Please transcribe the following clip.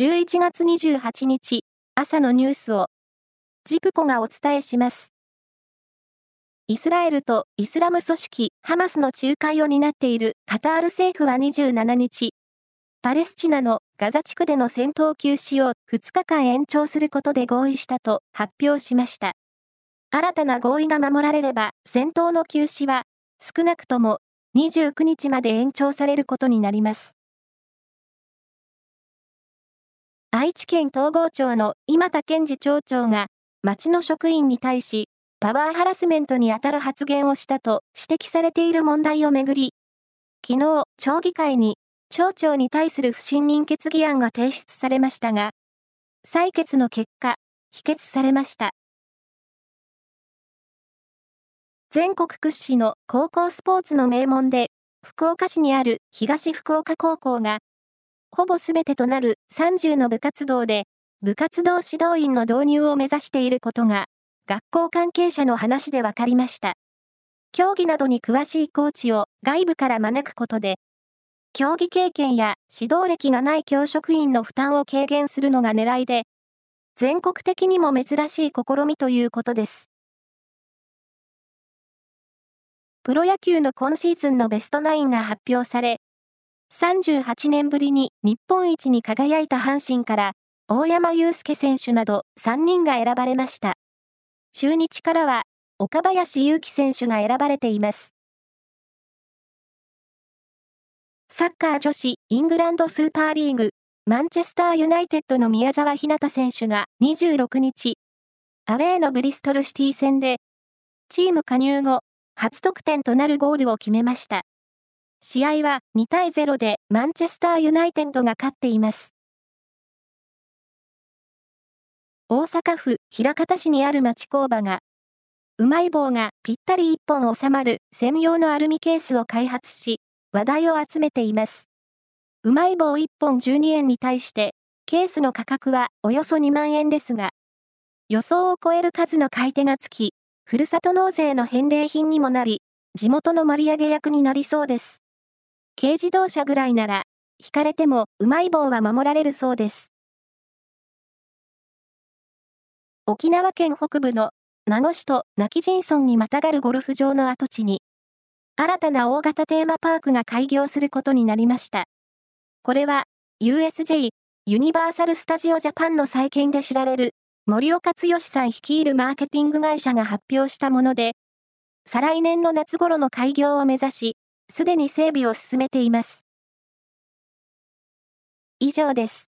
11月28日朝のニュースをジプコがお伝えします。イスラエルとイスラム組織ハマスの仲介を担っているカタール政府は27日、パレスチナのガザ地区での戦闘休止を2日間延長することで合意したと発表しました。新たな合意が守られれば戦闘の休止は少なくとも29日まで延長されることになります。愛知県東郷町の今田健二町長が町の職員に対しパワーハラスメントにあたる発言をしたと指摘されている問題をめぐり、昨日、町議会に町長に対する不信任決議案が提出されましたが、採決の結果、否決されました。全国屈指の高校スポーツの名門で、福岡市にある東福岡高校が、ほぼすべてとなる30の部活動で、部活動指導員の導入を目指していることが学校関係者の話で分かりました。競技などに詳しいコーチを外部から招くことで、競技経験や指導歴がない教職員の負担を軽減するのが狙いで、全国的にも珍しい試みということです。プロ野球の今シーズンのベストナインが発表され、38年ぶりに日本一に輝いた阪神から大山祐介選手など3人が選ばれました。中日からは、岡林勇希選手が選ばれています。サッカー女子イングランドスーパーリーグ、マンチェスターユナイテッドの宮沢ひなた選手が26日、アウェーのブリストルシティ戦で、チーム加入後、初得点となるゴールを決めました。試合は2対0でマンチェスターユナイテッドが勝っています。大阪府枚方市にある町工場が、うまい棒がぴったり1本収まる専用のアルミケースを開発し、話題を集めています。うまい棒1本12円に対して、ケースの価格はおよそ2万円ですが、予想を超える数の買い手がつき、ふるさと納税の返礼品にもなり、地元の盛り上げ役になりそうです。軽自動車ぐらいなら、引かれてもうまい棒は守られるそうです。沖縄県北部の名護市と今帰仁村にまたがるゴルフ場の跡地に、新たな大型テーマパークが開業することになりました。これは、USJ、ユニバーサル・スタジオ・ジャパンの再建で知られる、森岡剛さん率いるマーケティング会社が発表したもので、再来年の夏頃の開業を目指し、すでに整備を進めています。以上です。